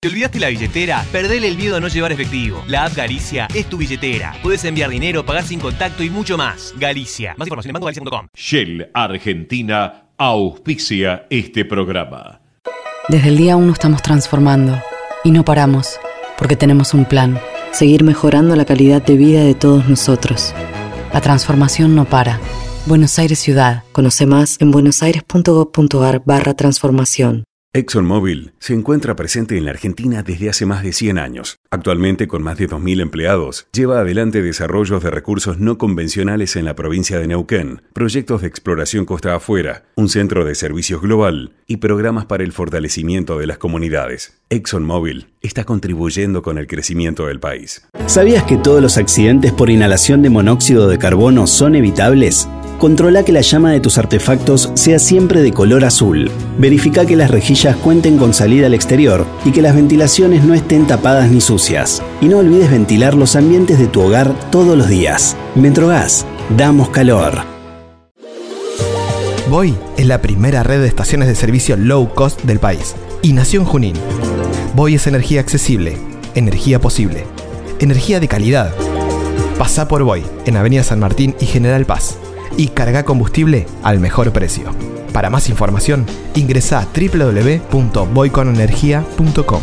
¿Te olvidaste la billetera? Perdele el miedo a no llevar efectivo. La app Galicia es tu billetera. Puedes enviar dinero, pagar sin contacto y mucho más. Galicia. Más información en bancogalicia.com. Shell Argentina auspicia este programa. Desde el día 1 estamos transformando y no paramos porque tenemos un plan. Seguir mejorando la calidad de vida de todos nosotros. La transformación no para. Buenos Aires Ciudad. Conoce más en buenosaires.gov.ar barra transformación. ExxonMobil se encuentra presente en la Argentina desde hace más de 100 años. Actualmente, con más de 2.000 empleados, lleva adelante desarrollos de recursos no convencionales en la provincia de Neuquén, proyectos de exploración costa afuera, un centro de servicios global y programas para el fortalecimiento de las comunidades. ExxonMobil está contribuyendo con el crecimiento del país. ¿Sabías que todos los accidentes por inhalación de monóxido de carbono son evitables? Controla que la llama de tus artefactos sea siempre de color azul. Verifica que las rejillas cuenten con salida al exterior y que las ventilaciones no estén tapadas ni sucias. Y no olvides ventilar los ambientes de tu hogar todos los días. Metrogas, damos calor. Voy es la primera red de estaciones de servicio low cost del país y nació en Junín. Voy es energía accesible, energía posible, energía de calidad. Pasa por Voy en Avenida San Martín y General Paz y carga combustible al mejor precio. Para más información, ingresa a www.boyconenergia.com.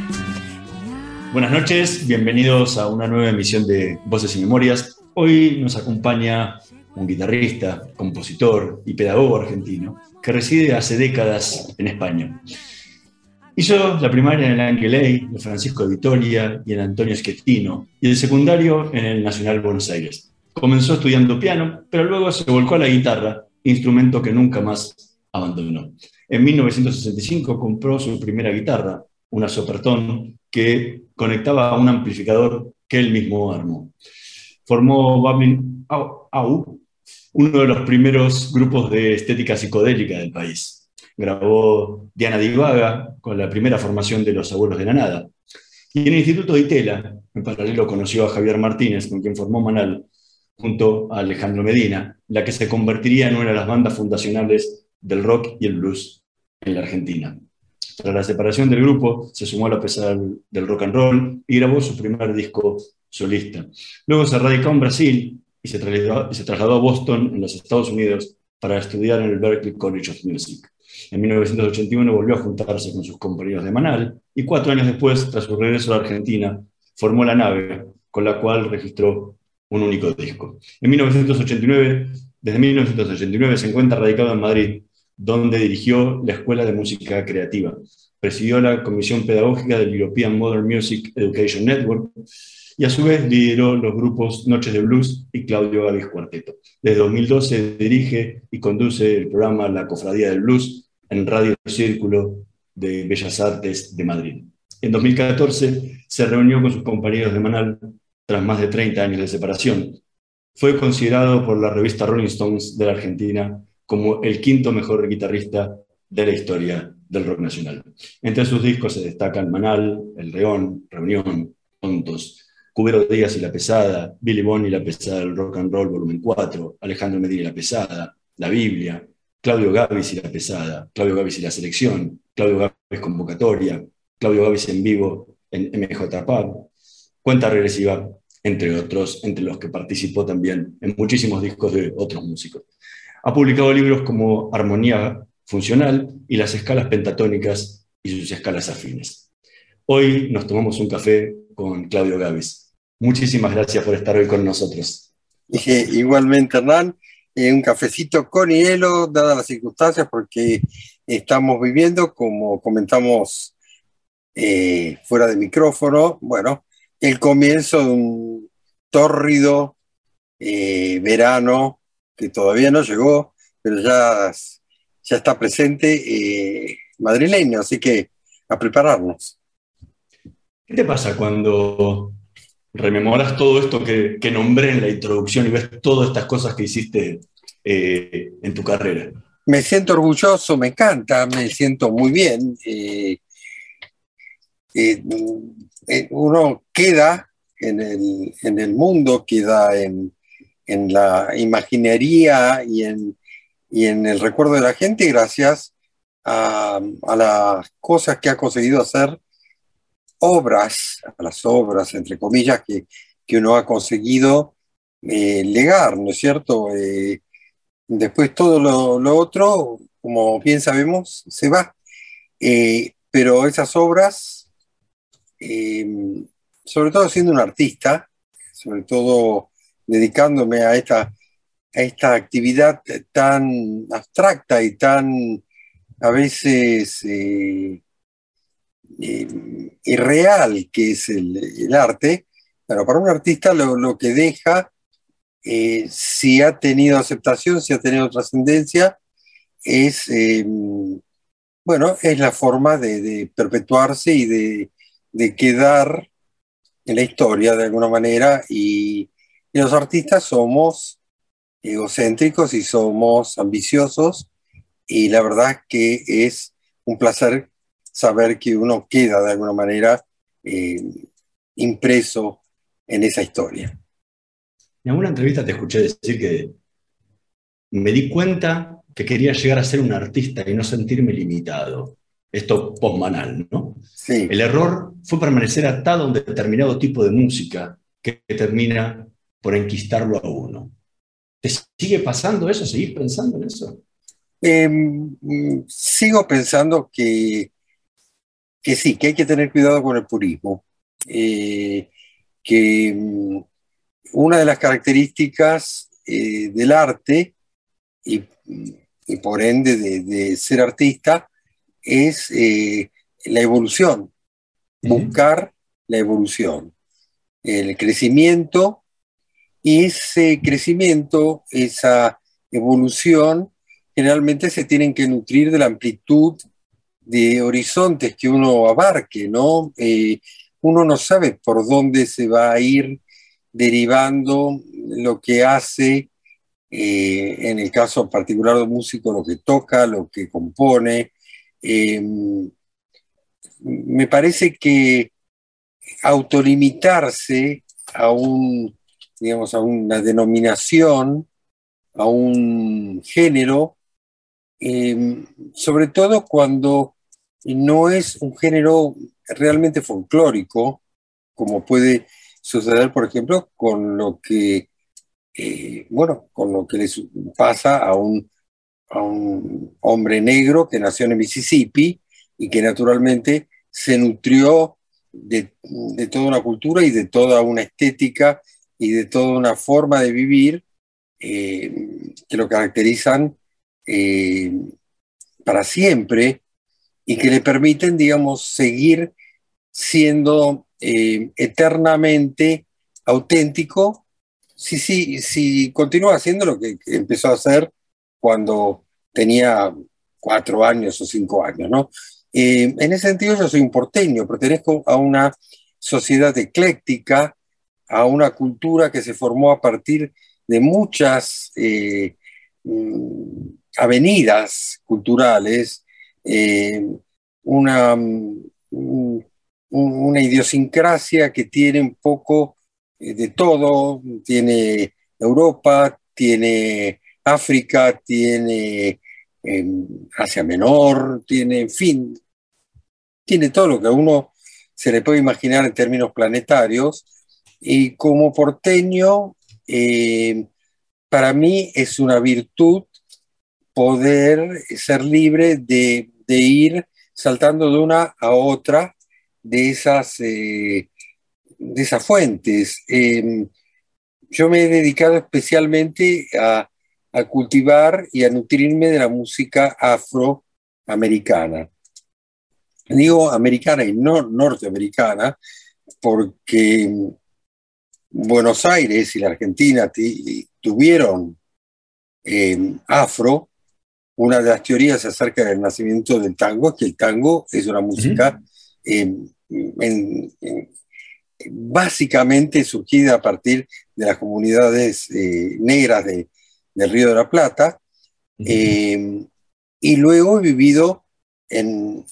Buenas noches, bienvenidos a una nueva emisión de Voces y Memorias. Hoy nos acompaña un guitarrista, compositor y pedagogo argentino que reside hace décadas en España. Hizo la primaria en el Angeley, de Francisco de Vitoria y en Antonio Schettino, y el secundario en el Nacional Buenos Aires. Comenzó estudiando piano, pero luego se volcó a la guitarra, instrumento que nunca más abandonó. En 1965 compró su primera guitarra, una Sopertón, que conectaba a un amplificador que él mismo armó. Formó Babbling Au, uno de los primeros grupos de estética psicodélica del país. Grabó Diana Divaga con la primera formación de Los Abuelos de la Nada. Y en el Instituto de Itela, en paralelo, conoció a Javier Martínez, con quien formó Manal, junto a Alejandro Medina, la que se convertiría en una de las bandas fundacionales del rock y el blues en la Argentina. Tras la separación del grupo, se sumó a la pesada del rock and roll y grabó su primer disco solista. Luego se radicó en Brasil y se, trasladó, a Boston, en los Estados Unidos, para estudiar en el Berklee College of Music. En 1981 volvió a juntarse con sus compañeros de Manal y cuatro años después, tras su regreso a Argentina, formó La Nave, con la cual registró un único disco. En 1989, desde 1989 se encuentra radicado en Madrid, donde dirigió la Escuela de Música Creativa. Presidió la Comisión Pedagógica del European Modern Music Education Network y a su vez lideró los grupos Noches de Blues y Claudio Gavis Cuarteto. Desde 2012 dirige y conduce el programa La Cofradía del Blues en Radio Círculo de Bellas Artes de Madrid. En 2014 se reunió con sus compañeros de Manal tras más de 30 años de separación. Fue considerado por la revista Rolling Stones de la Argentina como el quinto mejor guitarrista de la historia del rock nacional. Entre sus discos se destacan Manal, El León, Reunión, Tontos, Cubero Díaz y La Pesada, Billy Bond y La Pesada Rock and Roll Volumen 4, Alejandro Medina y La Pesada, La Biblia, Claudio Gavis y La Pesada, Claudio Gavis y La Selección, Claudio Gavis Convocatoria, Claudio Gavis en vivo en MJPAB, Cuenta Regresiva, entre otros, entre los que participó también en muchísimos discos de otros músicos. Ha publicado libros como Armonía Funcional y las escalas pentatónicas y sus escalas afines. Hoy nos tomamos un café con Claudio Gavis. Muchísimas gracias por estar hoy con nosotros. igualmente, Hernán, eh, un cafecito con hielo, dadas las circunstancias, porque estamos viviendo, como comentamos eh, fuera de micrófono, bueno, el comienzo de un tórrido eh, verano que todavía no llegó, pero ya, ya está presente eh, madrileño, así que a prepararnos. ¿Qué te pasa cuando rememoras todo esto que, nombré en la introducción y ves todas estas cosas que hiciste eh, en tu carrera? Me siento orgulloso, me encanta, me siento muy bien. uno queda en el, en el mundo, queda en, en la imaginería y en, y en el recuerdo de la gente gracias a, las cosas que ha conseguido hacer, obras, a las obras, entre comillas, que, que uno ha conseguido eh, legar, ¿no es cierto? Eh, después todo lo, otro, como bien sabemos, se va. Eh, pero esas obras, sobre todo siendo un artista, sobre todo dedicándome a esta, esta actividad tan abstracta y tan a veces eh, eh, irreal que es el, arte, pero para un artista lo, que deja, eh, si ha tenido aceptación, si ha tenido trascendencia, es, bueno, es la forma de, perpetuarse y de, de, quedar en la historia de alguna manera y, y los artistas somos egocéntricos y somos ambiciosos y la verdad que es un placer saber que uno queda de alguna manera eh, impreso en esa historia. En alguna entrevista te escuché decir que me di cuenta que quería llegar a ser un artista y no sentirme limitado. Esto postmanal, ¿no? Sí. El error fue permanecer atado a un determinado tipo de música que termina por enquistarlo a uno. ¿Te sigue pasando eso? ¿Seguís pensando en eso? Em, sigo pensando que, que sí, que hay que tener cuidado con el purismo. Eh, que mm, una de las características eh, del arte y, por ende de, ser artista es eh, la evolución, buscar la evolución, el crecimiento ese crecimiento, esa evolución, generalmente se tienen que nutrir de la amplitud de horizontes que uno abarque, ¿no? Eh, uno no sabe por dónde se va a ir derivando lo que hace, eh, en el caso particular de músico, lo que toca, lo que compone. Em, me parece que autolimitarse a un digamos, a una denominación, a un género, em, sobre todo cuando no es un género realmente folclórico, como puede suceder, por ejemplo, con lo que, eh, bueno, con lo que les pasa a un, a un hombre negro que nació en Mississippi y que naturalmente se nutrió de, de, toda una cultura y de toda una estética y de toda una forma de vivir eh, que lo caracterizan eh, para siempre y que le permiten, digamos, seguir siendo eh, eternamente auténtico si, si, si continúa haciendo lo que, empezó a hacer cuando tenía cuatro años o cinco años, ¿no? en ese sentido yo soy un porteño, pertenezco a una sociedad ecléctica a una cultura que se formó a partir de muchas eh, mm, avenidas culturales, eh, una, mm, una idiosincrasia que tiene un poco eh, de todo, tiene Europa, tiene África, tiene em, Asia Menor, tiene, en fin, tiene todo lo que a uno se le puede imaginar en términos planetarios y como porteño, eh, para mí es una virtud poder ser libre de, ir saltando de una a otra de esas, eh, de esas fuentes. Em, yo me he dedicado especialmente a, a, cultivar y a nutrirme de la música afroamericana. Digo americana y no norteamericana, porque Buenos Aires y la Argentina tuvieron eh, afro, una de las teorías acerca del nacimiento del tango es que el tango es una música eh, básicamente surgida a partir de las comunidades eh, negras del Río de la Plata, y luego he vivido en,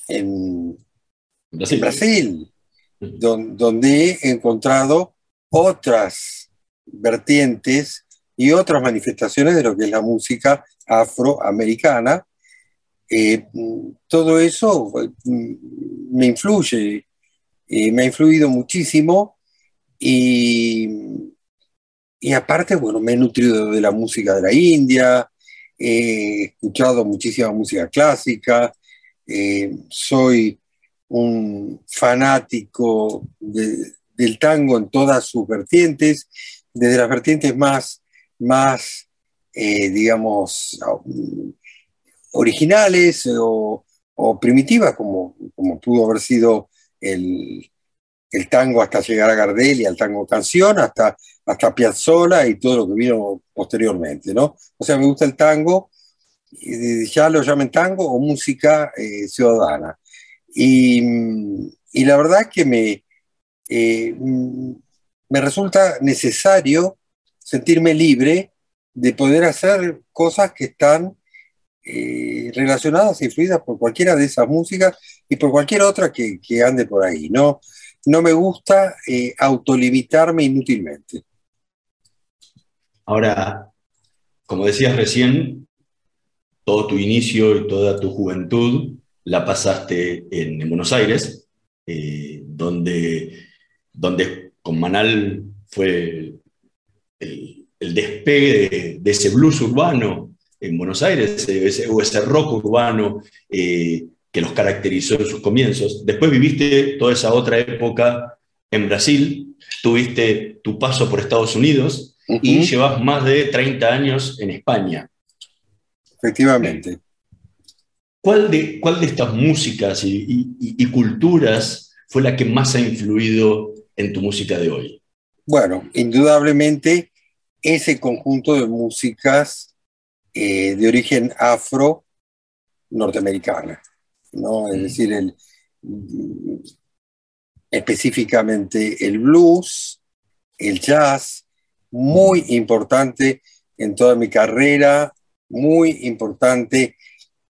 Brasil, donde he encontrado otras vertientes y otras manifestaciones de lo que es la música afroamericana. Eh, todo eso mm, me influye, eh, me ha influido muchísimo y, y aparte, bueno, me he nutrido de la música de la India, he escuchado muchísima música clásica, eh, soy un fanático del tango en todas sus vertientes, desde las vertientes más, más eh, digamos, originales o, primitivas, como, como, pudo haber sido el, tango hasta llegar a Gardel y al tango canción, hasta, hasta Piazzolla y todo lo que vino posteriormente, ¿no? O sea, me gusta el tango, ya lo llamen tango o música eh, ciudadana. Y, y, la verdad que me, eh, me resulta necesario sentirme libre de poder hacer cosas que están eh, relacionadas e influidas por cualquiera de esas músicas y por cualquier otra que, ande por ahí. No, no me gusta eh, autolimitarme inútilmente. Ahora, como decías recién, todo tu inicio y toda tu juventud la pasaste en, Buenos Aires, donde, donde con Manal fue el, el despegue de, ese blues urbano en Buenos Aires, ese, o ese rock urbano eh, que los caracterizó en sus comienzos. Después viviste toda esa otra época en Brasil, tuviste tu paso por Estados Unidos y llevas más de 30 años en España. Efectivamente. ¿Cuál de, cuál de estas músicas y culturas fue la que más ha influido en tu música de hoy? Bueno, indudablemente ese conjunto de músicas eh, de origen afro norteamericana, ¿no? Es mm. decir, el, específicamente el blues, el jazz, muy importante en toda mi carrera, muy importante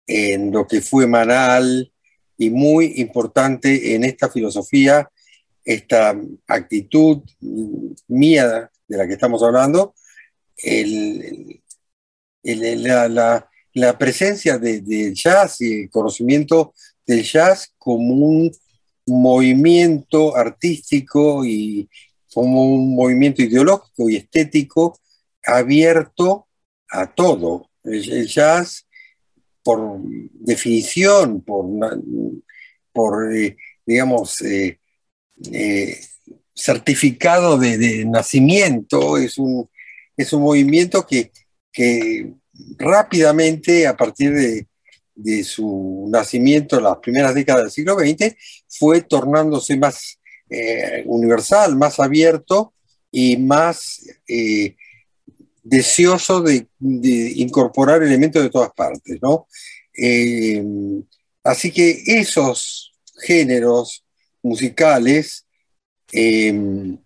en lo que fue Manal y muy importante en esta filosofía, esta actitud mía de la que estamos hablando, la, presencia del jazz y el conocimiento del jazz como un movimiento artístico y como un movimiento ideológico y estético abierto a todo. El, jazz, por definición, por, por eh, digamos, eh, eh, certificado de, nacimiento, es un, es un movimiento que, que rápidamente, a partir de, su nacimiento en las primeras décadas del siglo XX, fue tornándose más eh, universal, más abierto y más eh, deseoso de, incorporar elementos de todas partes. ¿no? Así que esos géneros musicales Em,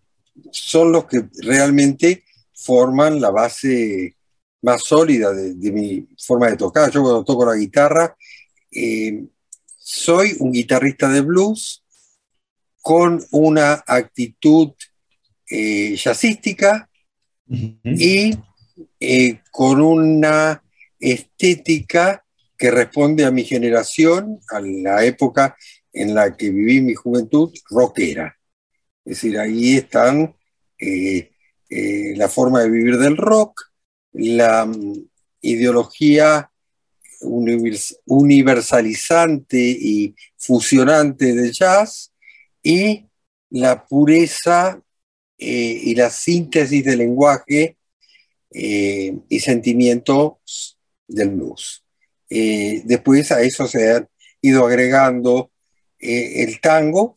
son los que realmente forman la base más sólida de, mi forma de tocar. Yo cuando toco la guitarra, em, soy un guitarrista de blues con una actitud eh, jazzística y eh, con una estética que responde a mi generación, a la época en la que viví mi juventud, rockera. Es decir, ahí están eh, eh, la forma de vivir del rock, la mm, ideología universalizante y fusionante del jazz y la pureza eh, y la síntesis del lenguaje y sentimientos del blues. después a eso se han ido agregando el tango,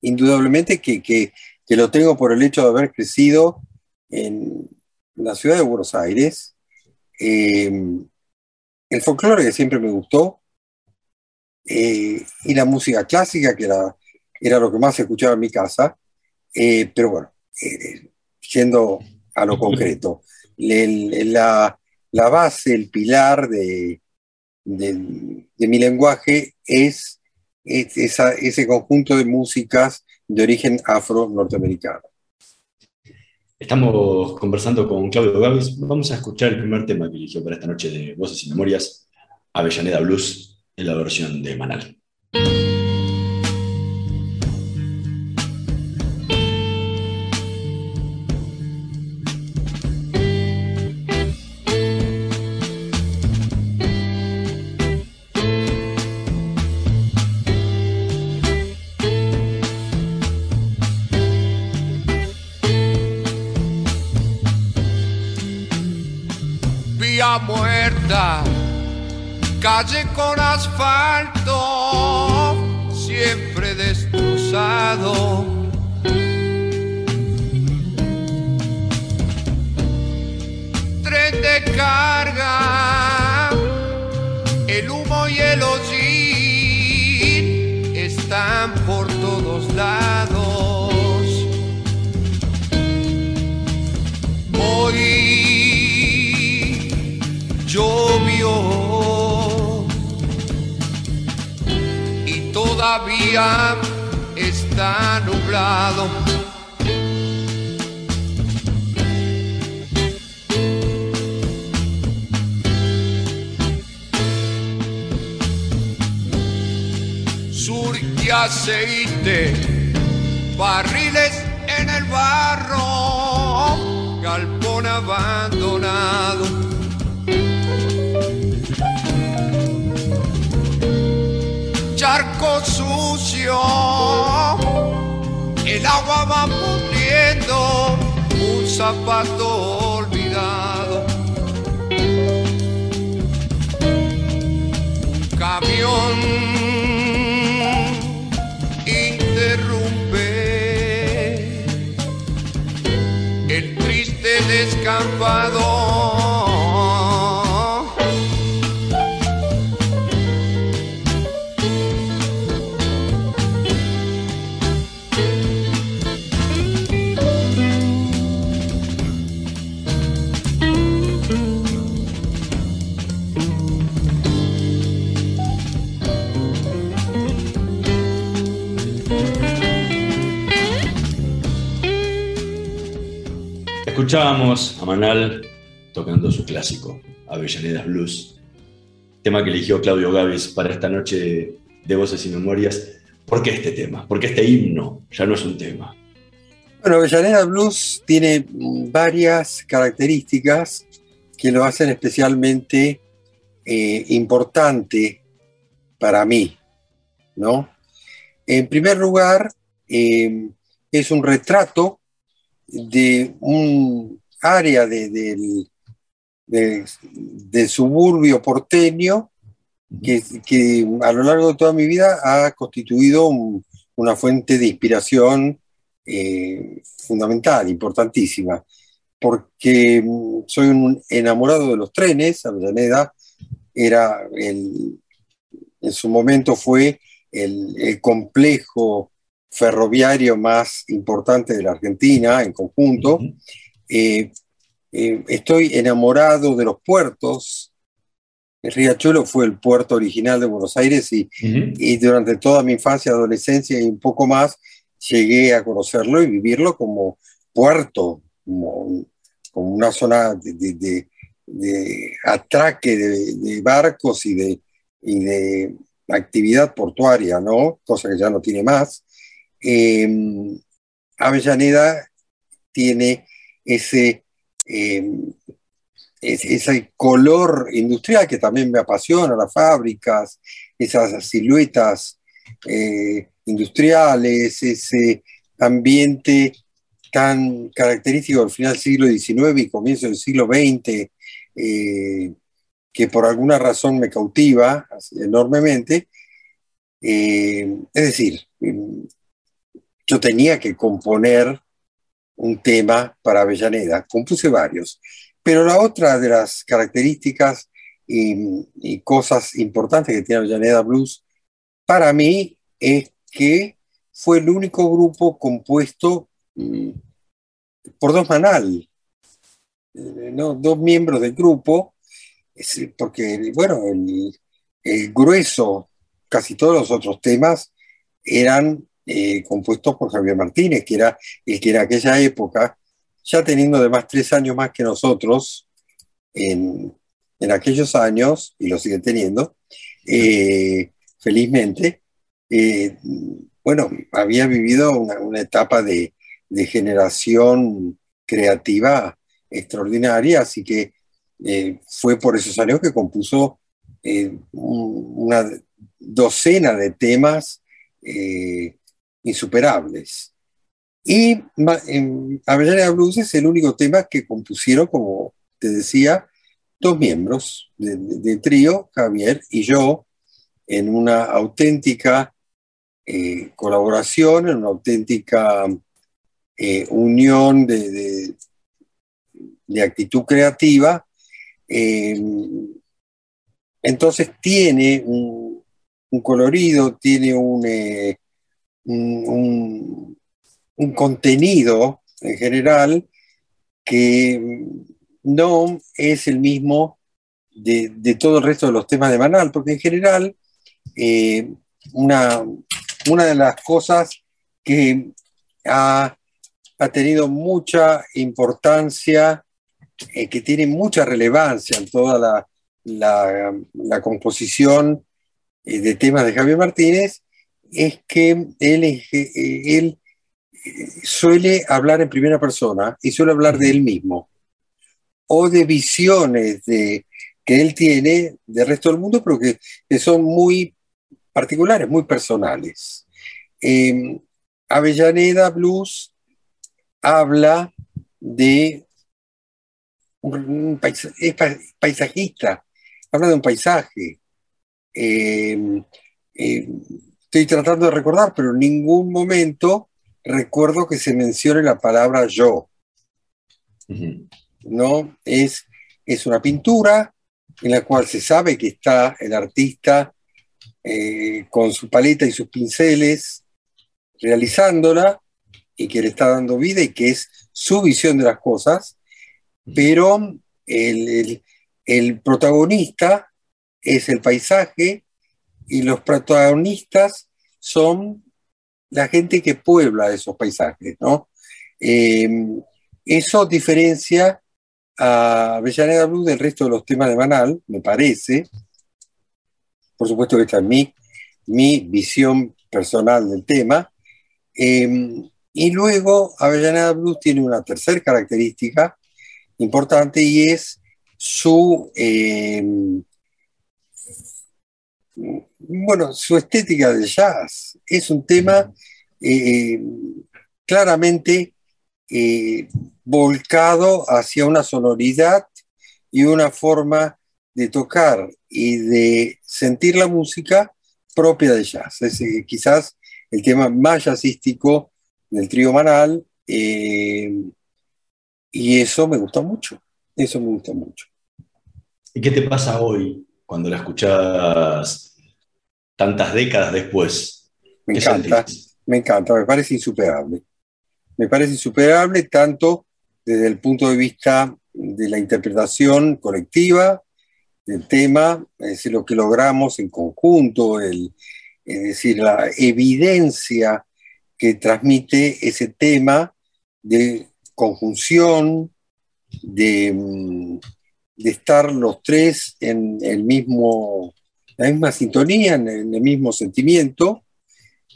indudablemente que, que, lo tengo por el hecho de haber crecido en la ciudad de Buenos Aires. Em, el folclore que siempre me gustó eh, y la música clásica que era, era lo que más escuchaba en mi casa. Eh, pero bueno, eh, yendo a lo concreto, la, la, base, el pilar de, de, mi lenguaje es, ese conjunto de músicas de origen afro-norteamericano. Estamos conversando con Claudio Gavis. Vamos a escuchar el primer tema que eligió para esta noche de Voces y Memorias, Avellaneda Blues, en la versión de Manal. Calle con asfalto, siempre destrozado. Tren de carga, está nublado. Sur y aceite, barriles en el barro, agua va pudriendo, un zapato olvidado. Un camión interrumpe el triste descampado. Escuchábamos a Manal tocando su clásico, Avellanedas Blues, tema que eligió Claudio Gavis para esta noche de Voces y Memorias. ¿Por qué este tema? ¿Por qué este himno ya no es un tema? Bueno, Avellanedas Blues tiene varias características que lo hacen especialmente eh, importante para mí, ¿no? En primer lugar, eh, es un retrato de un área del, suburbio porteño que, a lo largo de toda mi vida ha constituido una fuente de inspiración eh, fundamental, importantísima, porque soy un enamorado de los trenes, Avellaneda era el, en su momento fue el complejo ferroviario más importante de la Argentina en conjunto. Eh, eh, estoy enamorado de los puertos. El Riachuelo fue el puerto original de Buenos Aires y, y, durante toda mi infancia, adolescencia y un poco más llegué a conocerlo y vivirlo como puerto, como, como una zona de, de, atraque de, barcos y de, y de actividad portuaria, ¿no? Cosa que ya no tiene más. Em, Avellaneda tiene ese, em, ese color industrial que también me apasiona, las fábricas, esas siluetas eh, industriales, ese ambiente tan característico del final del siglo XIX y comienzo del siglo XX, eh, que por alguna razón me cautiva enormemente. Eh, es decir, yo tenía que componer un tema para Avellaneda. Compuse varios. Pero la otra de las características y, cosas importantes que tiene Avellaneda Blues para mí es que fue el único grupo compuesto mm, por dos manal, eh, ¿no? dos miembros del grupo, porque, bueno, el, el, grueso, casi todos los otros temas eran eh, compuestos por Javier Martínez, que era el que en aquella época, ya teniendo además tres años más que nosotros, en, en aquellos años, y lo sigue teniendo, eh, felizmente, eh, bueno, había vivido una, etapa de, generación creativa extraordinaria, así que fue por esos años que compuso una docena de temas insuperables. Y Avellaneda Blues es el único tema que compusieron, como te decía, dos miembros del trío, Javier y yo, en una auténtica eh, colaboración, en una auténtica eh, unión de, de, actitud creativa. Eh, entonces tiene un, un, colorido, tiene un, un, contenido en general que no es el mismo de, todo el resto de los temas de Manal, porque en general eh, una, una, de las cosas que ha, tenido mucha importancia, eh, que tiene mucha relevancia en toda la, composición eh, de temas de Javier Martínez, es que él, eh, él eh, suele hablar en primera persona y suele hablar de él mismo o de visiones de, que él tiene del resto del mundo, pero que, son muy particulares, muy personales. Em, Avellaneda Blues habla de un, paisajista, habla de un paisaje. Em, em, estoy tratando de recordar, pero en ningún momento recuerdo que se mencione la palabra yo. ¿No? Es, es una pintura en la cual se sabe que está el artista eh, con su paleta y sus pinceles realizándola y que le está dando vida y que es su visión de las cosas, pero el, el protagonista es el paisaje y los protagonistas son la gente que puebla esos paisajes, ¿no? Em, eso diferencia a Avellaneda Blue del resto de los temas de Banal, me parece. Por supuesto que esta es mi, mi visión personal del tema. Em, y luego Avellaneda Blues tiene una tercera característica importante y es su em, bueno, su estética de jazz es un tema eh, claramente eh, volcado hacia una sonoridad y una forma de tocar y de sentir la música propia de jazz. Es eh, quizás el tema más jazzístico del trío Manal y eso me gusta mucho, eso me gusta mucho. ¿Y qué te pasa hoy cuando la escuchas tantas décadas después? Me encanta, me encanta, me parece insuperable. Me parece insuperable tanto desde el punto de vista de la interpretación colectiva del tema, es decir, lo que logramos en conjunto, el, es decir, la evidencia que transmite ese tema de conjunción, de, mm, de estar los tres en el mismo, la misma sintonía, en el mismo sentimiento,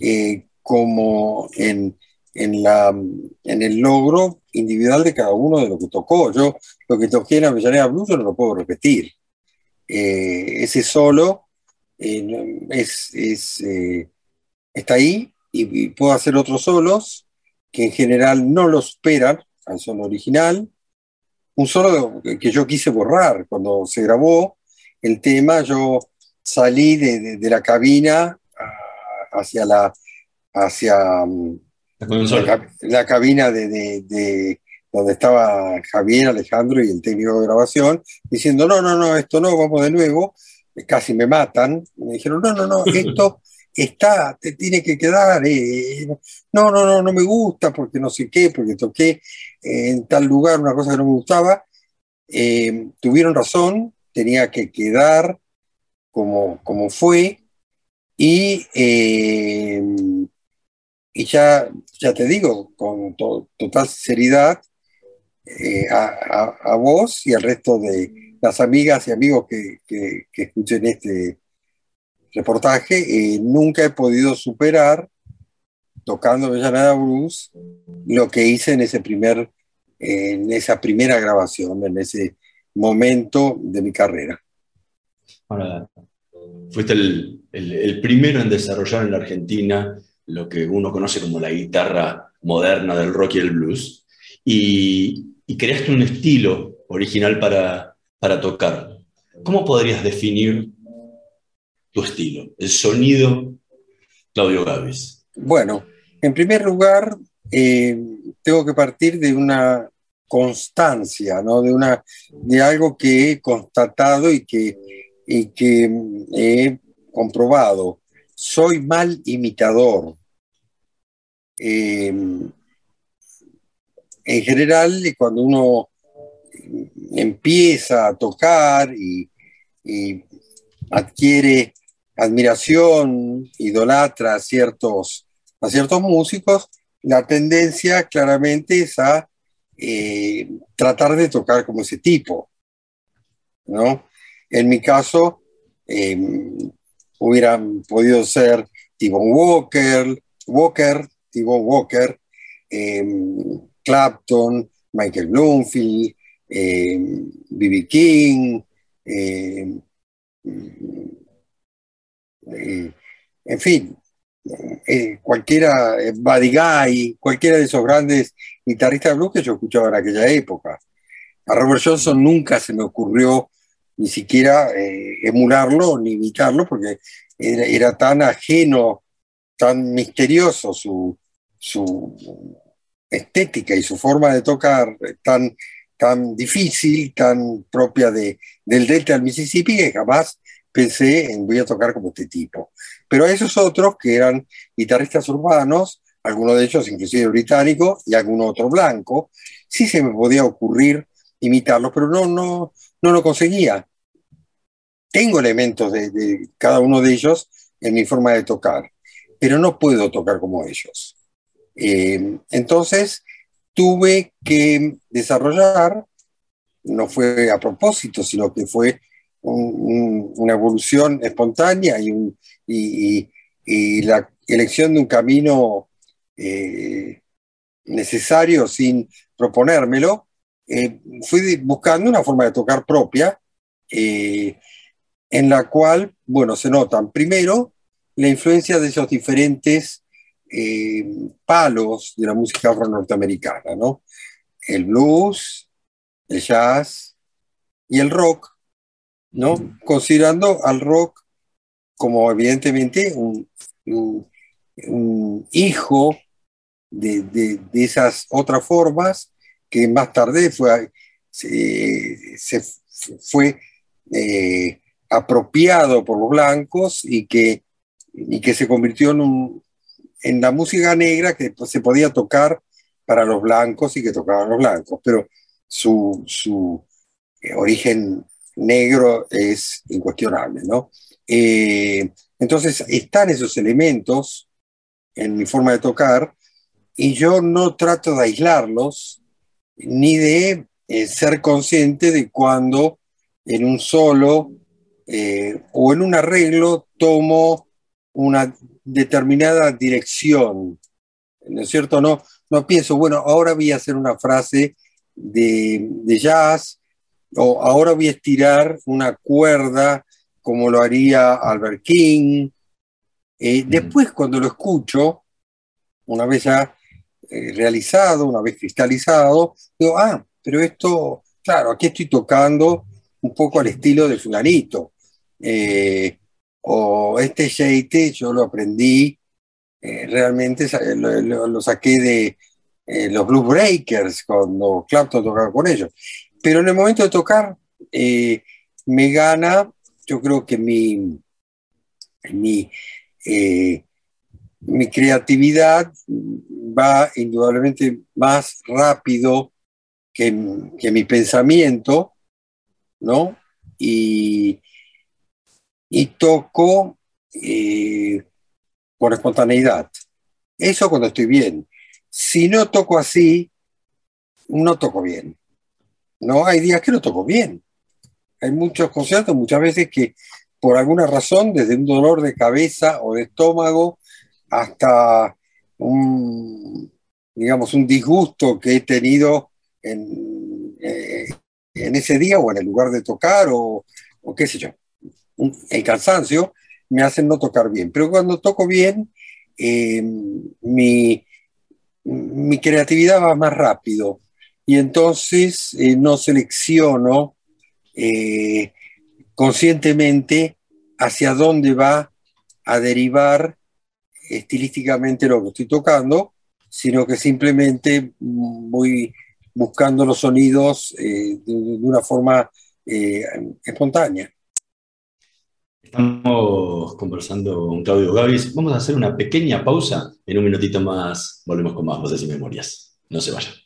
eh, como en, en, la, en el logro individual de cada uno de lo que tocó. Yo lo que toqué en Avellaneda Blues no lo puedo repetir. Eh, ese solo eh, es, es está ahí y, y, puedo hacer otros solos que en general no lo superan al solo original un solo que yo quise borrar. Cuando se grabó el tema, yo salí de, la cabina ah, hacia, la, hacia, mm, la, cabina de, donde estaba Javier, Alejandro y el técnico de grabación, diciendo, no, no, no, esto no, vamos de nuevo, casi me matan, me dijeron, no, no, no, esto está, te tiene que quedar, eh, no, no, no, no me gusta porque no sé qué, porque toqué en tal lugar una cosa que no me gustaba, eh, tuvieron razón, tenía que quedar como, como fue, y, eh, y ya, ya te digo, con total sinceridad, a, vos y al resto de las amigas y amigos que, que, que escuchen este reportaje, eh, nunca he podido superar, tocando Bellanada Blues, lo que hice en, ese primer, en esa primera grabación, en ese momento de mi carrera. Ahora, fuiste el, el, primero en desarrollar en la Argentina lo que uno conoce como la guitarra moderna del rock y el blues, y, y creaste un estilo original para, para tocar. ¿Cómo podrías definir tu estilo, el sonido Claudio Gavis? Bueno, en primer lugar, eh, tengo que partir de una constancia, ¿no? de, una, de algo que he constatado y que, y que he comprobado. Soy mal imitador. Eh, en general, cuando uno empieza a tocar y, y adquiere admiración, idolatra a ciertos, a ciertos músicos, la tendencia claramente es a eh, tratar de tocar como ese tipo. ¿no? En mi caso, em, hubieran podido ser Tibon Walker, Walker, Tibon Walker, em, Clapton, Michael Bloomfield, B.B. Em, King, eh, en fin, eh, cualquiera, eh, Buddy Guy, cualquiera de esos grandes guitarristas de blues que yo escuchaba en aquella época. A Robert Johnson nunca se me ocurrió ni siquiera emularlo ni imitarlo porque era, tan ajeno, tan misterioso su, su, estética y su forma de tocar tan, tan difícil, tan propia de, del delta del Mississippi que jamás pensé en voy a tocar como este tipo. Pero a esos otros que eran guitarristas urbanos, algunos de ellos inclusive británicos y alguno otro blanco, sí se me podía ocurrir imitarlos, pero no, no lo conseguía. Tengo elementos de, cada uno de ellos en mi forma de tocar, pero no puedo tocar como ellos. Eh, entonces tuve que desarrollar, no fue a propósito, sino que fue una evolución espontánea y, la elección de un camino eh, necesario sin proponérmelo, eh, fui buscando una forma de tocar propia, eh, en la cual, bueno, se notan primero la influencia de esos diferentes palos de la música afro-norteamericana, ¿no? El blues, el jazz y el rock, ¿no? Considerando al rock como evidentemente un, hijo de, esas otras formas que más tarde fue, se, fue eh, apropiado por los blancos y que, y que se convirtió en, en la música negra que se podía tocar para los blancos y que tocaban los blancos, pero su, su eh, origen negro es incuestionable, ¿no? Eh, entonces están esos elementos en mi forma de tocar y yo no trato de aislarlos ni de eh, ser consciente de cuando en un solo eh, o en un arreglo tomo una determinada dirección. ¿No es cierto? No, no pienso, bueno, ahora voy a hacer una frase de, de jazz o ahora voy a estirar una cuerda como lo haría Albert King. Eh, mm. Después, cuando lo escucho, una vez ya eh, realizado, una vez cristalizado, digo, ah, pero esto, claro, aquí estoy tocando un poco al estilo de fulanito. Eh, o este jeite yo lo aprendí eh, realmente lo, saqué de eh, los Blue Breakers cuando Clapton tocaba con ellos. Pero en el momento de tocar, me gana, yo creo que mi, mi, mi creatividad va indudablemente más rápido que, mi pensamiento, ¿no? Y, y toco eh, por espontaneidad. Eso cuando estoy bien. Si no toco así, no toco bien. No, hay días que no toco bien. Hay muchos conciertos, muchas veces que por alguna razón, desde un dolor de cabeza o de estómago hasta un, digamos, un disgusto que he tenido en, eh, en ese día o en el lugar de tocar o, o qué sé yo. El cansancio me hace no tocar bien, pero cuando toco bien, eh, mi, mi, creatividad va más rápido y entonces eh, no selecciono conscientemente hacia dónde va a derivar estilísticamente lo que estoy tocando, sino que simplemente voy buscando los sonidos eh, de, una forma eh, espontánea. Estamos conversando con Claudio Gavis. Vamos a hacer una pequeña pausa. En un minutito más volvemos con más voces y memorias. No se vayan.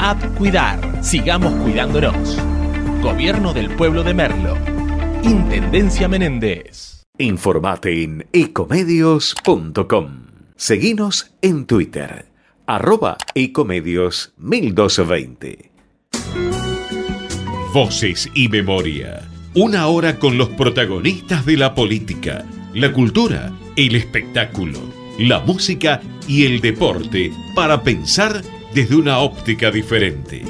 App Cuidar. Sigamos cuidándonos. Gobierno del Pueblo de Merlo. Intendencia Menéndez. Informate en ecomedios.com. Seguinos en Twitter. Arroba ecomedios 1220. Voces y memoria. Una hora con los protagonistas de la política, la cultura, el espectáculo, la música y el deporte para pensar desde una óptica diferente.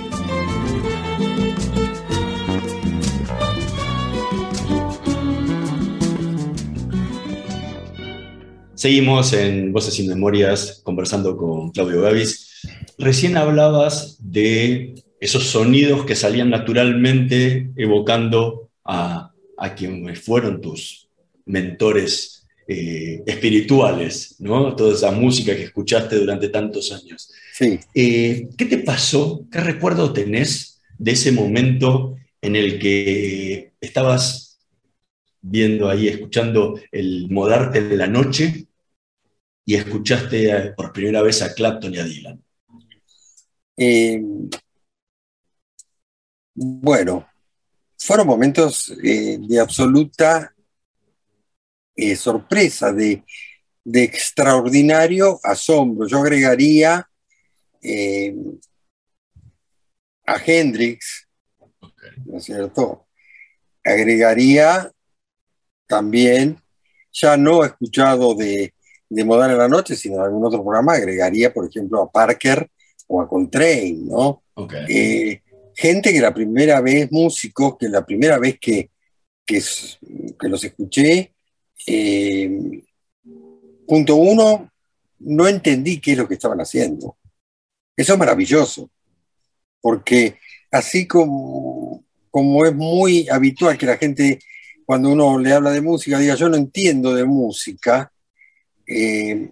Seguimos en Voces y Memorias conversando con Claudio Gavis. Recién hablabas de esos sonidos que salían naturalmente evocando a, a quienes fueron tus mentores eh, espirituales, ¿no? Toda esa música que escuchaste durante tantos años. Sí. Eh, ¿Qué te pasó? ¿Qué recuerdo tenés de ese momento en el que estabas viendo ahí, escuchando el Modarte de la Noche y escuchaste por primera vez a Clapton y a Dylan? Eh, bueno, fueron momentos eh, de absoluta sorpresa, de, de extraordinario asombro. Yo agregaría eh, a Hendrix, ¿no es cierto? Agregaría también, ya no he escuchado de, de Modal en la Noche, sino de algún otro programa, agregaría, por ejemplo, a Parker o a Coltrane, ¿no? Eh, gente que la primera vez, músicos, que la primera vez que, que, los escuché, eh, punto uno, no entendí qué es lo que estaban haciendo. Eso es maravilloso, porque así como, como es muy habitual que la gente cuando uno le habla de música, diga yo no entiendo de música, eh,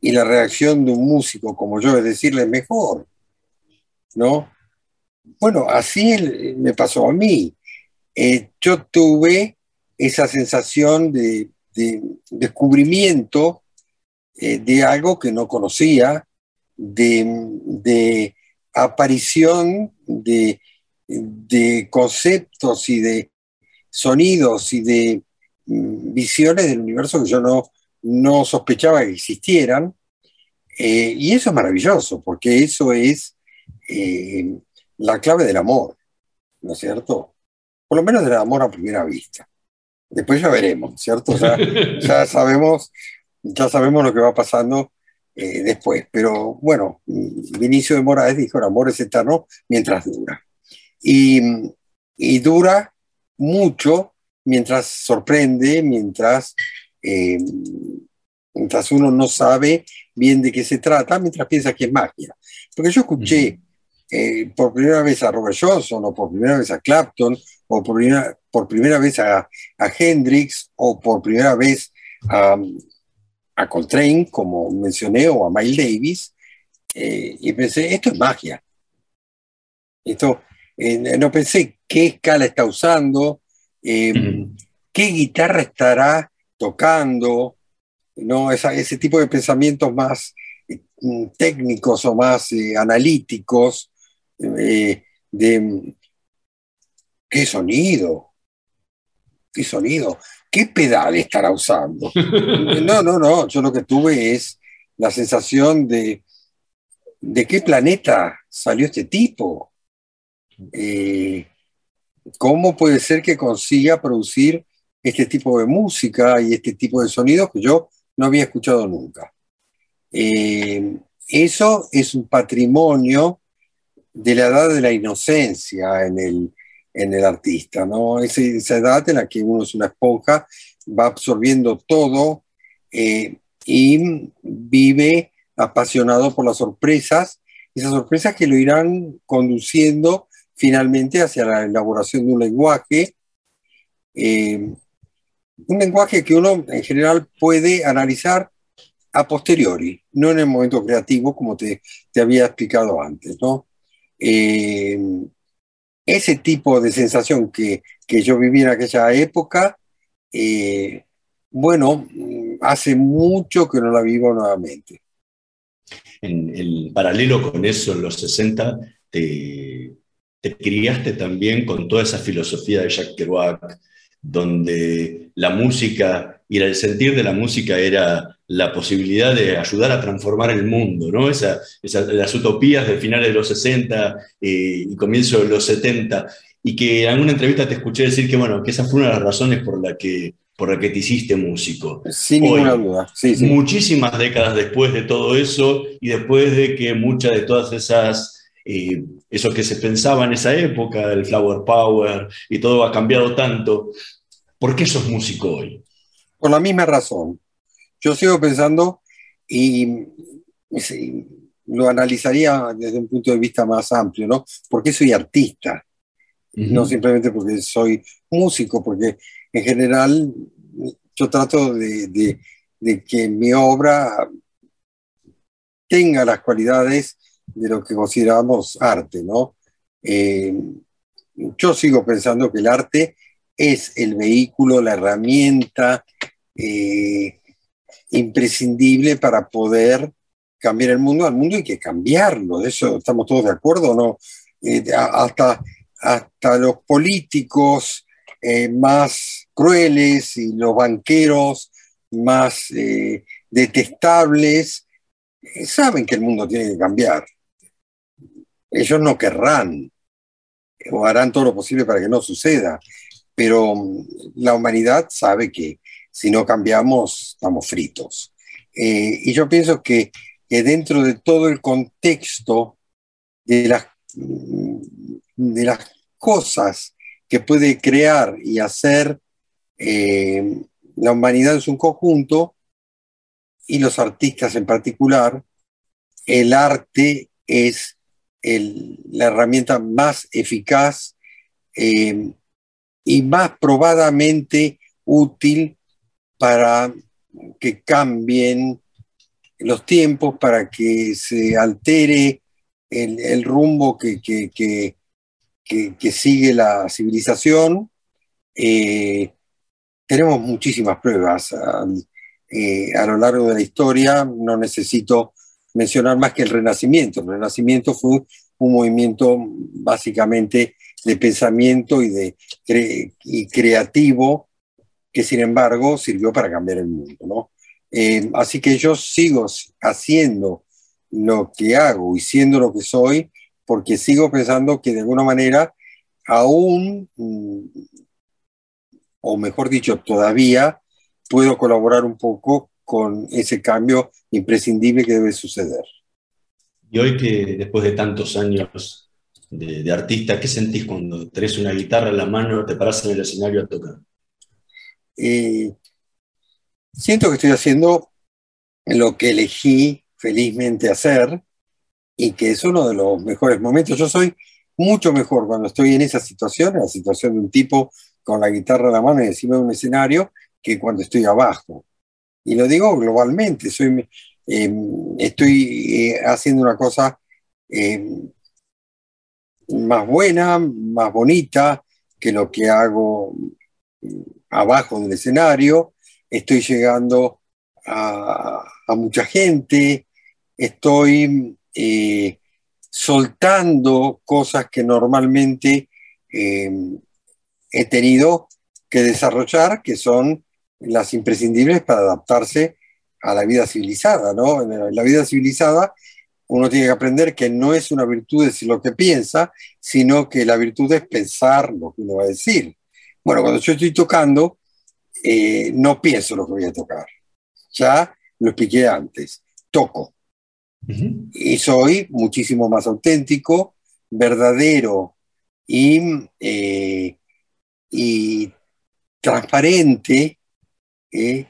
y la reacción de un músico como yo es decirle mejor, ¿no? Bueno, así me pasó a mí. Eh, yo tuve esa sensación de, descubrimiento eh, de algo que no conocía, de, aparición de, conceptos y de sonidos y de mm, visiones del universo que yo no, sospechaba que existieran. Eh, y eso es maravilloso, porque eso es eh, la clave del amor, ¿no es cierto? Por lo menos del amor a primera vista. Después ya veremos, ¿cierto? Ya, sabemos, ya sabemos lo que va pasando eh, después. Pero bueno, Vinicio de Moraes dijo, el amor es eterno mientras dura. Y, y dura mucho mientras sorprende, mientras mientras uno no sabe bien de qué se trata, mientras piensa que es magia. Porque yo escuché eh, por primera vez a Robert Johnson, o por primera vez a Clapton, o por primera, por primera vez a, Hendrix, o por primera vez a, a, Coltrane, como mencioné, o a Miles Davis, eh, y pensé, esto es magia. Esto, eh, no pensé qué escala está usando, qué guitarra estará tocando, ¿no? ese tipo de pensamientos más técnicos o más eh, analíticos, eh, de qué sonido, qué sonido, qué pedal estará usando. No, no, no, yo lo que tuve es la sensación de de qué planeta salió este tipo. Eh, ¿Cómo puede ser que consiga producir este tipo de música y este tipo de sonidos que yo no había escuchado nunca. Eh, eso es un patrimonio de la edad de la inocencia en el, en el artista, ¿no? esa edad en la que uno es una esponja, va absorbiendo todo eh, y vive apasionado por las sorpresas, esas sorpresas que lo irán conduciendo finalmente hacia la elaboración de un lenguaje eh, un lenguaje que uno en general puede analizar a posteriori, no en el momento creativo como te, había explicado antes. ¿no? Eh, ese tipo de sensación que, yo viví en aquella época, eh, bueno, hace mucho que no la vivo nuevamente. En el paralelo con eso, en los 60, te, te criaste también con toda esa filosofía de Jacques Kerouac, donde la música y el sentir de la música era la posibilidad de ayudar a transformar el mundo, ¿no? Esa, las utopías de finales de los 60 eh, y comienzo de los 70, y que en alguna entrevista te escuché decir que, bueno, que esa fue una de las razones por la que, por la que te hiciste músico. Sin ninguna duda. Muchísimas décadas después de todo eso y después de que muchas de todas esas eh, eso que se pensaba en esa época, el flower power y todo ha cambiado tanto. ¿Por qué sos músico hoy? Por la misma razón. Yo sigo pensando y, lo analizaría desde un punto de vista más amplio, ¿no? ¿Por qué soy artista? No simplemente porque soy músico, porque en general yo trato de que mi obra tenga las cualidades de lo que consideramos arte, ¿no? Eh, yo sigo pensando que el arte es el vehículo, la herramienta eh, imprescindible para poder cambiar el mundo. Al mundo hay que cambiarlo, de eso estamos todos de acuerdo, ¿no? Eh, hasta, hasta los políticos más crueles y los banqueros más detestables saben que el mundo tiene que cambiar ellos no querrán o harán todo lo posible para que no suceda, pero mm, la humanidad sabe que si no cambiamos estamos fritos. Eh, y yo pienso que, dentro de todo el contexto de las, mm, de las cosas que puede crear y hacer eh, la humanidad en su conjunto, y los artistas en particular, el arte es la herramienta más eficaz eh, y más probadamente útil para que cambien los tiempos, para que se altere el, rumbo que, que, sigue la civilización. Eh, tenemos muchísimas pruebas eh, a lo largo de la historia, no necesito mencionar más que el Renacimiento. El Renacimiento fue un movimiento básicamente de pensamiento y, de y creativo que sin embargo sirvió para cambiar el mundo. Eh, así que yo sigo haciendo lo que hago y siendo lo que soy porque sigo pensando que de alguna manera aún, mm, o mejor dicho, todavía puedo colaborar un poco con ese cambio imprescindible que debe suceder. Y hoy que después de tantos años de, artista, ¿qué sentís cuando tenés una guitarra en la mano, te paras en el escenario a tocar? Siento que estoy haciendo lo que elegí felizmente hacer y que es uno de los mejores momentos. Yo soy mucho mejor cuando estoy en esa situación, en la situación de un tipo con la guitarra en la mano y encima de un escenario, que cuando estoy abajo. Y lo digo globalmente, Em, estoy eh, haciendo una cosa em, más buena, más bonita que lo que hago abajo del escenario. Estoy llegando a, mucha gente, estoy eh, soltando cosas que normalmente em, he tenido que desarrollar, que son las imprescindibles para adaptarse a la vida civilizada, ¿no? En la vida civilizada uno tiene que aprender que no es una virtud decir lo que piensa, sino que la virtud es pensar lo que uno va a decir. Bueno, cuando yo estoy tocando, eh, no pienso lo que voy a tocar. Ya lo expliqué antes. Toco. Y soy muchísimo más auténtico, verdadero y, eh, y transparente eh,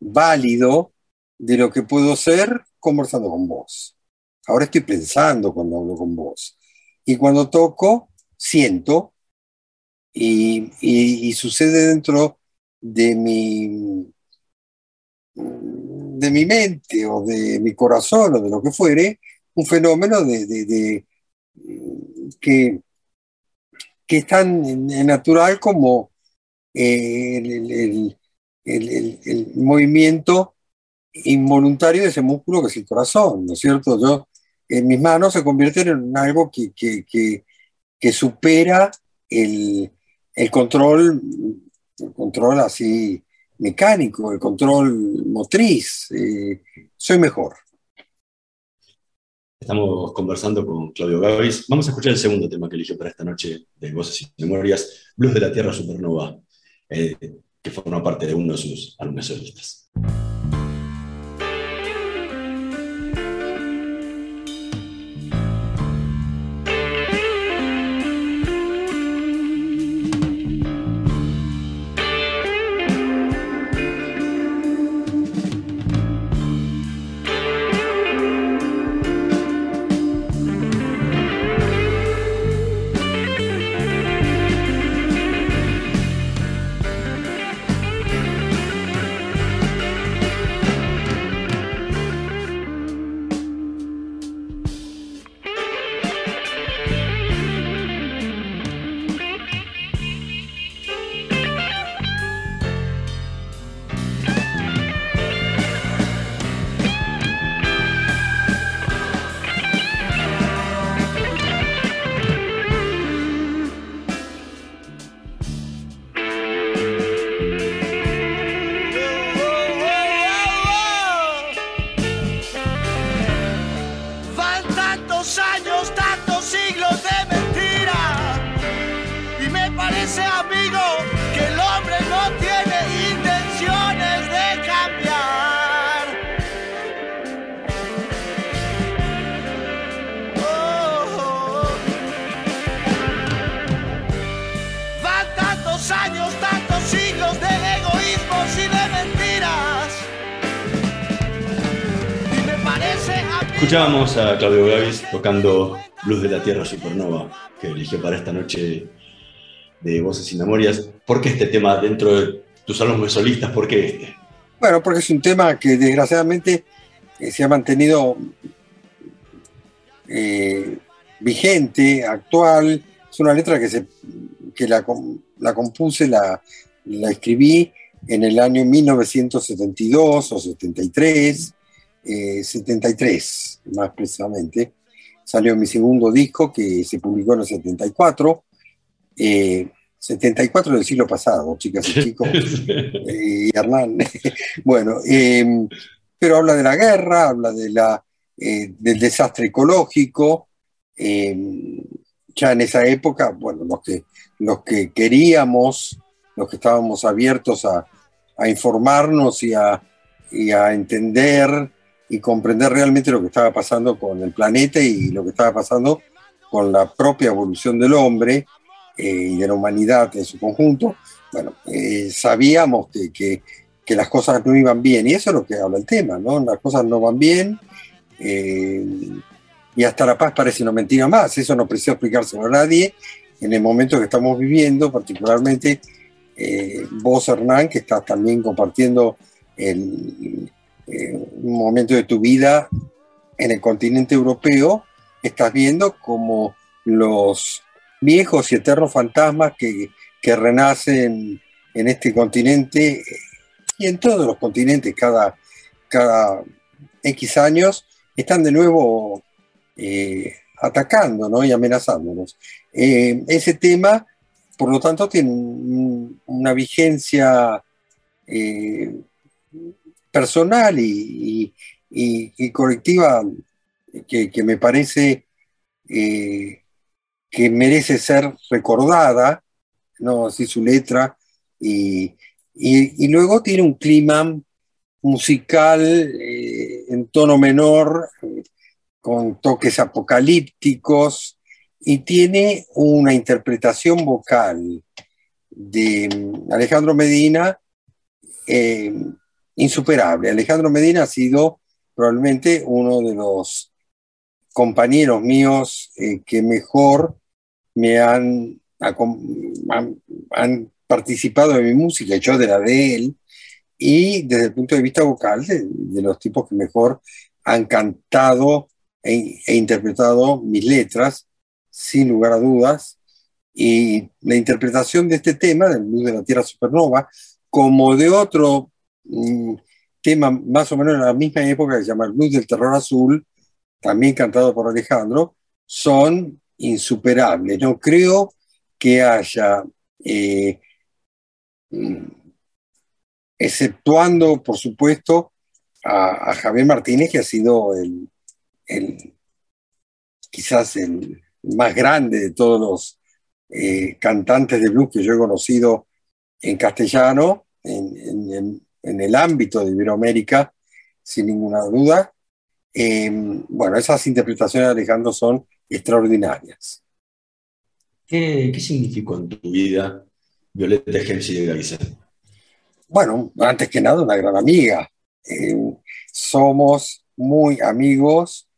válido de lo que puedo ser conversando con vos. Ahora estoy pensando cuando hablo con vos. Y cuando toco, siento y, sucede dentro de mi, de mi mente o de mi corazón o de lo que fuere, un fenómeno de, que, que es tan natural como eh, el, el, movimiento involuntario de ese músculo que es el corazón, ¿no es cierto? Yo, en mis manos se convierten en algo que, que, supera el, control, el control así mecánico, el control motriz. Eh, soy mejor. Estamos conversando con Claudio Gavis. Vamos a escuchar el segundo tema que eligió para esta noche de Voces y Memorias, Blues de la Tierra Supernova. Eh, que forma parte de uno de sus alumnos solistas. Claudio Gavis tocando Luz de la Tierra Supernova, que eligió para esta noche de Voces y Memorias. ¿Por qué este tema dentro de tus álbumes solistas? ¿Por qué este? Bueno, porque es un tema que desgraciadamente eh, se ha mantenido eh, vigente, actual. Es una letra que, se, que la, compuse, la escribí en el año 1972 o 73, 73 eh, más precisamente. Salió mi segundo disco que se publicó en el 74. 74 del siglo pasado, chicas y chicos, eh, y Hernán. bueno, em, pero habla de la guerra, habla de la, eh, del desastre ecológico. Em, ya en esa época, bueno, los que, los que queríamos, los que estábamos abiertos a, informarnos y a, y a entender y comprender realmente lo que estaba pasando con el planeta y lo que estaba pasando con la propia evolución del hombre, eh, y de la humanidad en su conjunto, bueno, eh, sabíamos que, que, las cosas no iban bien, y eso es lo que habla el tema, ¿no? Las cosas no van bien, eh, y hasta la paz parece una mentira más, eso no precisa explicárselo a nadie en el momento que estamos viviendo, particularmente vos, Hernán, que estás también compartiendo el, un momento de tu vida en el continente europeo, estás viendo como los viejos y eternos fantasmas que, renacen en este continente y en todos los continentes cada, cada X años, están de nuevo eh, atacando y amenazándonos. Eh, ese tema, por lo tanto, tiene una vigencia eh, personal y, colectiva que, me parece que merece ser recordada, ¿no? así su letra, y, y, luego tiene un clima musical eh, en tono menor, con toques apocalípticos, y tiene una interpretación vocal de Alejandro Medina eh, insuperable. Alejandro Medina ha sido probablemente uno de los compañeros míos eh, que mejor me han, han, participado de mi música, yo de la de él, y desde el punto de vista vocal, de, los tipos que mejor han cantado e, e, interpretado mis letras, sin lugar a dudas. Y la interpretación de este tema, del Luz de la Tierra Supernova, como de otro mm, tema más o menos en la misma época que se llama Luz del Terror Azul, también cantado por Alejandro, son insuperables. No creo que haya, eh, exceptuando, por supuesto, a, Javier Martínez, que ha sido el, quizás el más grande de todos los eh, cantantes de blues que yo he conocido en castellano, en el ámbito de Iberoamérica, sin ninguna duda. Eh, bueno, esas interpretaciones Alejandro son extraordinarias. ¿Qué, significó en tu vida Violeta Gemsi de Galicia? Bueno, antes que nada, una gran amiga. Eh, somos muy amigos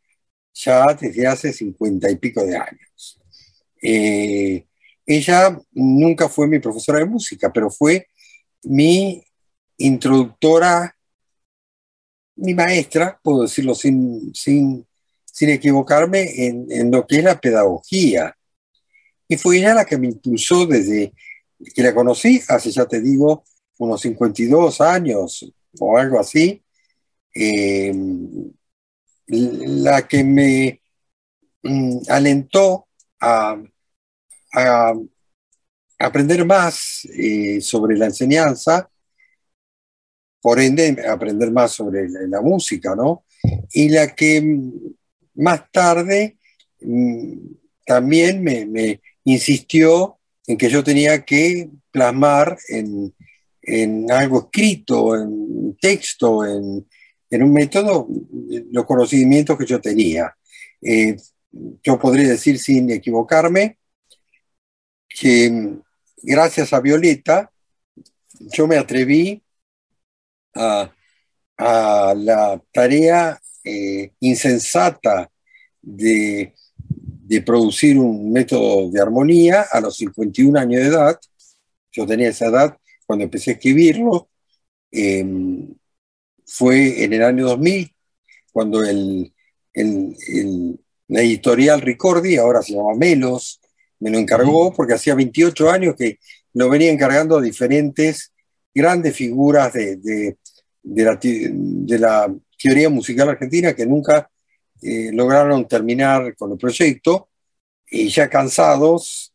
ya desde hace cincuenta y pico de años. Eh, ella nunca fue mi profesora de música, pero fue mi introductora mi maestra, puedo decirlo sin, sin, sin equivocarme, en, en, lo que es la pedagogía. Y fue ella la que me impulsó desde que la conocí, hace ya te digo, unos 52 años o algo así, eh, la que me mm, alentó a, a, aprender más eh, sobre la enseñanza por ende aprender más sobre la, música, ¿no? Y la que mm, más tarde mm, también me, insistió en que yo tenía que plasmar en, algo escrito, en texto, en, un método, los conocimientos que yo tenía. Eh, yo podría decir sin equivocarme que mm, gracias a Violeta yo me atreví a, la tarea eh, insensata de, de producir un método de armonía a los 51 años de edad. Yo tenía esa edad cuando empecé a escribirlo. Em, fue en el año 2000 cuando el, la editorial Ricordi, ahora se llama Melos, me lo encargó porque hacía 28 años que lo venía encargando a diferentes grandes figuras de, de, de la, teoría musical argentina que nunca eh, lograron terminar con el proyecto y ya cansados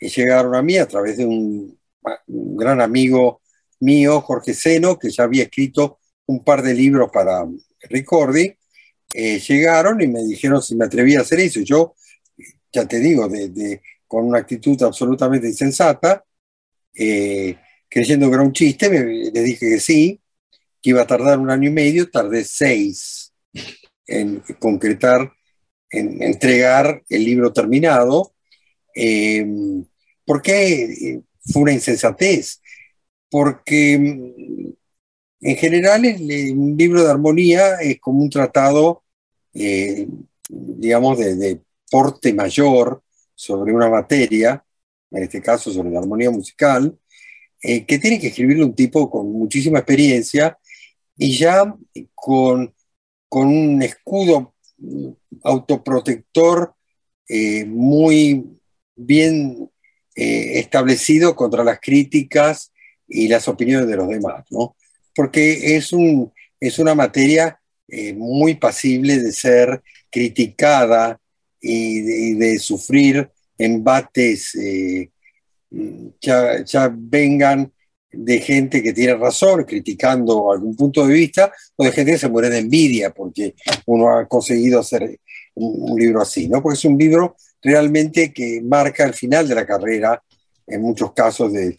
eh, llegaron a mí a través de un, gran amigo mío, Jorge Seno, que ya había escrito un par de libros para Ricordi, eh, llegaron y me dijeron si me atrevía a hacer eso. Yo, ya te digo, de, con una actitud absolutamente insensata, creyendo que era un chiste, le dije que sí, que iba a tardar un año y medio, tardé seis en concretar, en entregar el libro terminado. Eh, ¿Por fue una insensatez? Porque mm, en general un libro de armonía es como un tratado, eh, digamos, de, de, porte mayor sobre una materia, en este caso sobre la armonía musical, eh, que tiene que escribirle un tipo con muchísima experiencia y ya con, con un escudo autoprotector eh, muy bien eh, establecido contra las críticas y las opiniones de los demás, ¿no? Porque es, un, es una materia eh, muy pasible de ser criticada y de, sufrir embates ya, ya vengan de gente que tiene razón criticando algún punto de vista o de gente que se muere de envidia porque uno ha conseguido hacer un, libro así, ¿no? Porque es un libro realmente que marca el final de la carrera, en muchos casos, de,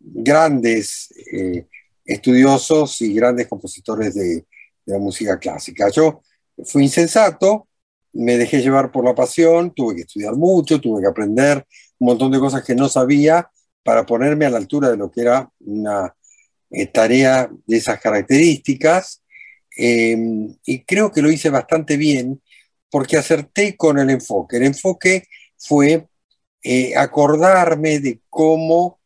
grandes eh, estudiosos y grandes compositores de, de la música clásica. Yo fui insensato, me dejé llevar por la pasión, tuve que estudiar mucho, tuve que aprender un montón de cosas que no sabía para ponerme a la altura de lo que era una eh, tarea de esas características. Em, y creo que lo hice bastante bien porque acerté con el enfoque. El enfoque fue eh, acordarme de cómo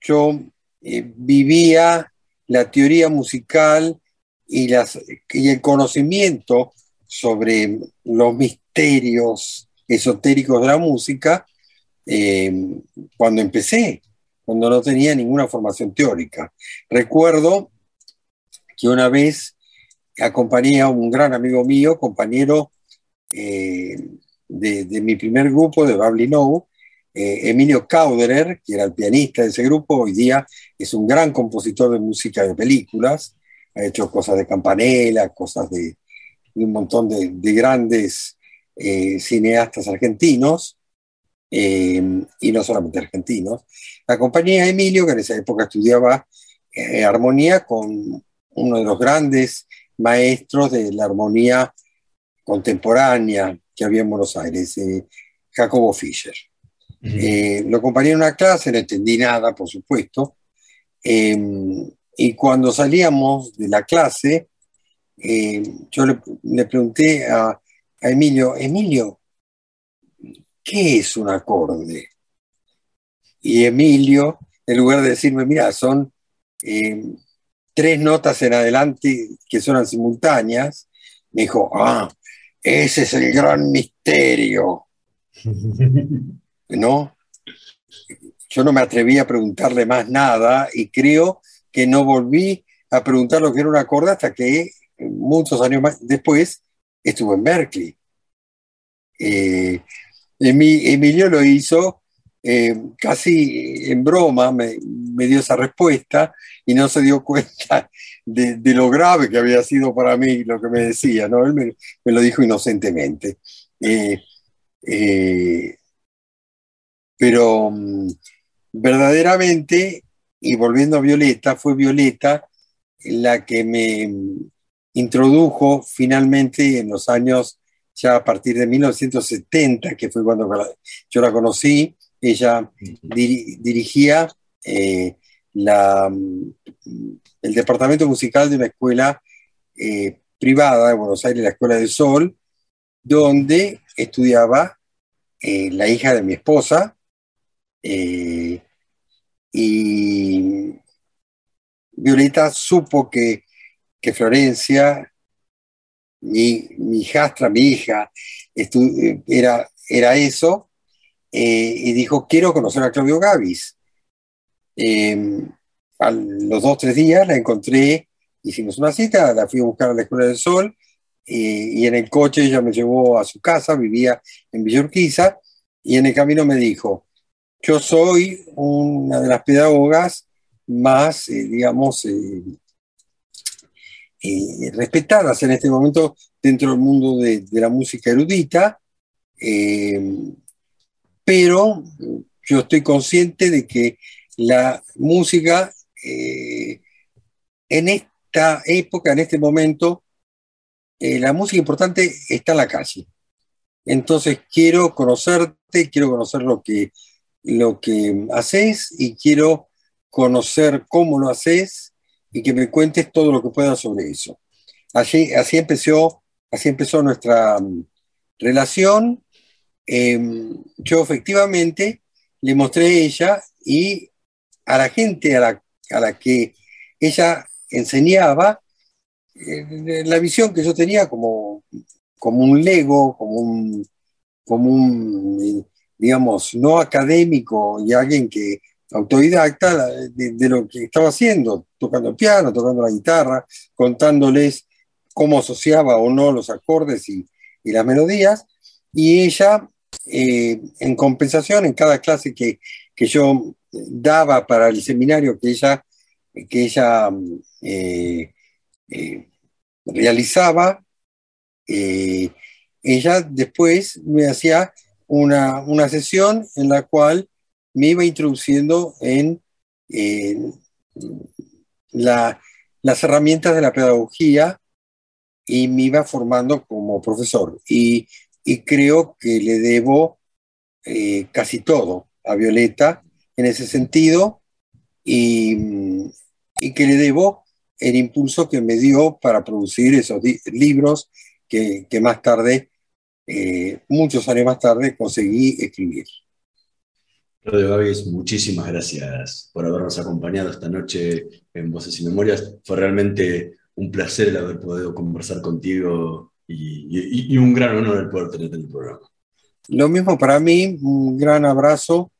yo eh, vivía la teoría musical y, las, y el conocimiento sobre los misterios esotéricos de la música em, cuando empecé cuando no tenía ninguna formación teórica. Recuerdo que una vez acompañé a un gran amigo mío, compañero eh, de, mi primer grupo, de Babli No, eh, Emilio Cauderer, que era el pianista de ese grupo, hoy día es un gran compositor de música de películas, ha hecho cosas de campanela, cosas de, un montón de, grandes eh, cineastas argentinos. Eh, y no solamente argentinos. Acompañé a Emilio, que en esa época estudiaba eh, armonía con uno de los grandes maestros de la armonía contemporánea que había en Buenos Aires, eh, Jacobo Fischer. lo acompañé en una clase, no entendí nada, por supuesto, em, y cuando salíamos de la clase, yo le, pregunté a, a Emilio, Emilio, ¿qué es un acorde? Y Emilio, en lugar de decirme, mira, son eh, tres notas en adelante que suenan simultáneas, me dijo, ah, ese es el gran misterio. ¿No? Yo no me atreví a preguntarle más nada y creo que no volví a preguntar lo que era un acorde hasta que muchos años más después estuve en Berkeley. Eh, Emilio lo hizo eh, casi en broma, me, dio esa respuesta y no se dio cuenta de, lo grave que había sido para mí lo que me decía, ¿no? Él me, lo dijo inocentemente. Eh, eh, pero mm, verdaderamente, y volviendo a Violeta, fue Violeta la que me introdujo finalmente en los años ya a partir de 1970, que fue cuando yo la conocí, ella dirigía eh, la, el departamento musical de una escuela eh, privada de Buenos Aires, la Escuela del Sol, donde estudiaba eh, la hija de mi esposa, y Violeta supo que, que Florencia, mi, mi hijastra, mi hija, era, era eso, eh, y dijo, quiero conocer a Claudio Gavis. Em, a los dos, tres días la encontré, hicimos una cita, la fui a buscar a la Escuela del Sol, y en el coche ella me llevó a su casa, vivía en Villurquiza, y en el camino me dijo, yo soy una de las pedagogas más, eh, digamos, eh, eh, respetadas en este momento dentro del mundo de, la música erudita, pero yo estoy consciente de que la música en esta época, en este momento, la música importante está en la calle. Entonces quiero conocerte, quiero conocer lo que, lo que haces y quiero conocer cómo lo haces y que me cuentes todo lo que puedas sobre eso. Así, así, empezó, así empezó nuestra mm, relación. Em, yo efectivamente le mostré a ella y a la gente a la, a la que ella enseñaba eh, la visión que yo tenía como como un lego, como un, como un, digamos, no académico y alguien que autodidacta de, lo que estaba haciendo, tocando el piano, tocando la guitarra, contándoles cómo asociaba o no los acordes y, las melodías, y ella, eh, en compensación, en cada clase que, yo daba para el seminario que ella, que ella eh, eh, realizaba, eh, ella después me hacía una, sesión en la cual me iba introduciendo en, las herramientas de la pedagogía y me iba formando como profesor. Y, creo que le debo eh, casi todo a Violeta en ese sentido y, y, que le debo el impulso que me dio para producir esos libros que, más tarde, eh, muchos años más tarde, conseguí escribir. Claudio Gavis, muchísimas gracias por habernos acompañado esta noche en Voces y Memorias. Fue realmente un placer el haber podido conversar contigo y, un gran honor el poder tenerte en el programa. Lo mismo para mí, un gran abrazo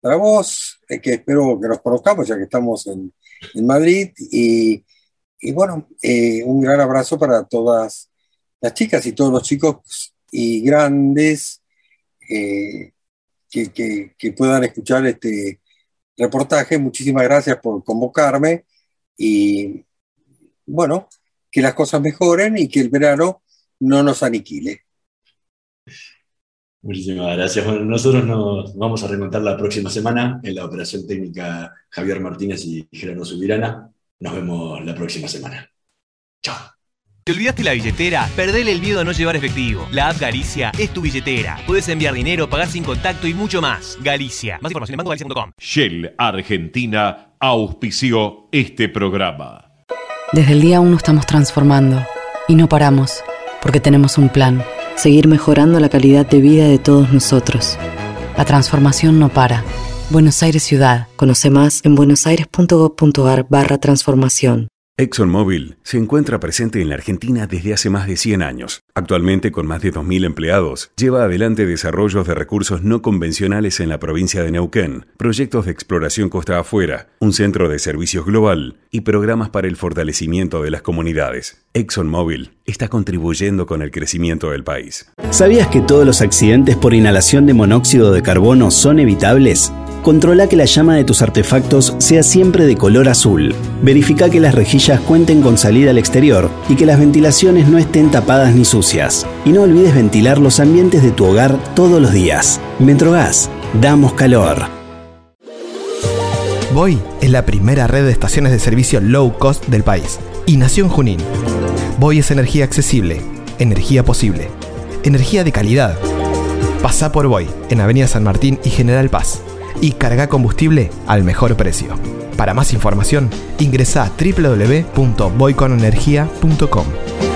para vos, eh, que espero que nos conozcamos ya que estamos en, Madrid y, bueno, eh, un gran abrazo para todas las chicas y todos los chicos y grandes eh, que, puedan escuchar este reportaje. Muchísimas gracias por convocarme y bueno, que las cosas mejoren y que el verano no nos aniquile. Muchísimas gracias. Bueno, nosotros nos vamos a remontar la próxima semana en la operación técnica Javier Martínez y Gerardo Subirana. Nos vemos la próxima semana. Chao. ¿Te olvidaste la billetera? Perdele el miedo a no llevar efectivo. La app Galicia es tu billetera. Puedes enviar dinero, pagar sin contacto y mucho más. Galicia. Más información en bancogalicia.com. Shell Argentina auspició este programa. Desde el día 1 estamos transformando y no paramos porque tenemos un plan. Seguir mejorando la calidad de vida de todos nosotros. La transformación no para. Buenos Aires Ciudad. Conoce más en buenosaires.gov.ar barra transformación. ExxonMobil se encuentra presente en la Argentina desde hace más de 100 años. Actualmente, con más de 2.000 empleados, lleva adelante desarrollos de recursos no convencionales en la provincia de Neuquén, proyectos de exploración costa afuera, un centro de servicios global y programas para el fortalecimiento de las comunidades. ExxonMobil está contribuyendo con el crecimiento del país. ¿Sabías que todos los accidentes por inhalación de monóxido de carbono son evitables? Controla que la llama de tus artefactos sea siempre de color azul. Verifica que las rejillas cuenten con salida al exterior y que las ventilaciones no estén tapadas ni sucias. Y no olvides ventilar los ambientes de tu hogar todos los días. Metrogas, damos calor. Voy es la primera red de estaciones de servicio low cost del país y nació en Junín. Voy es energía accesible, energía posible, energía de calidad. Pasa por Voy en Avenida San Martín y General Paz y carga combustible al mejor precio. Para más información, ingresa a www.boyconenergia.com.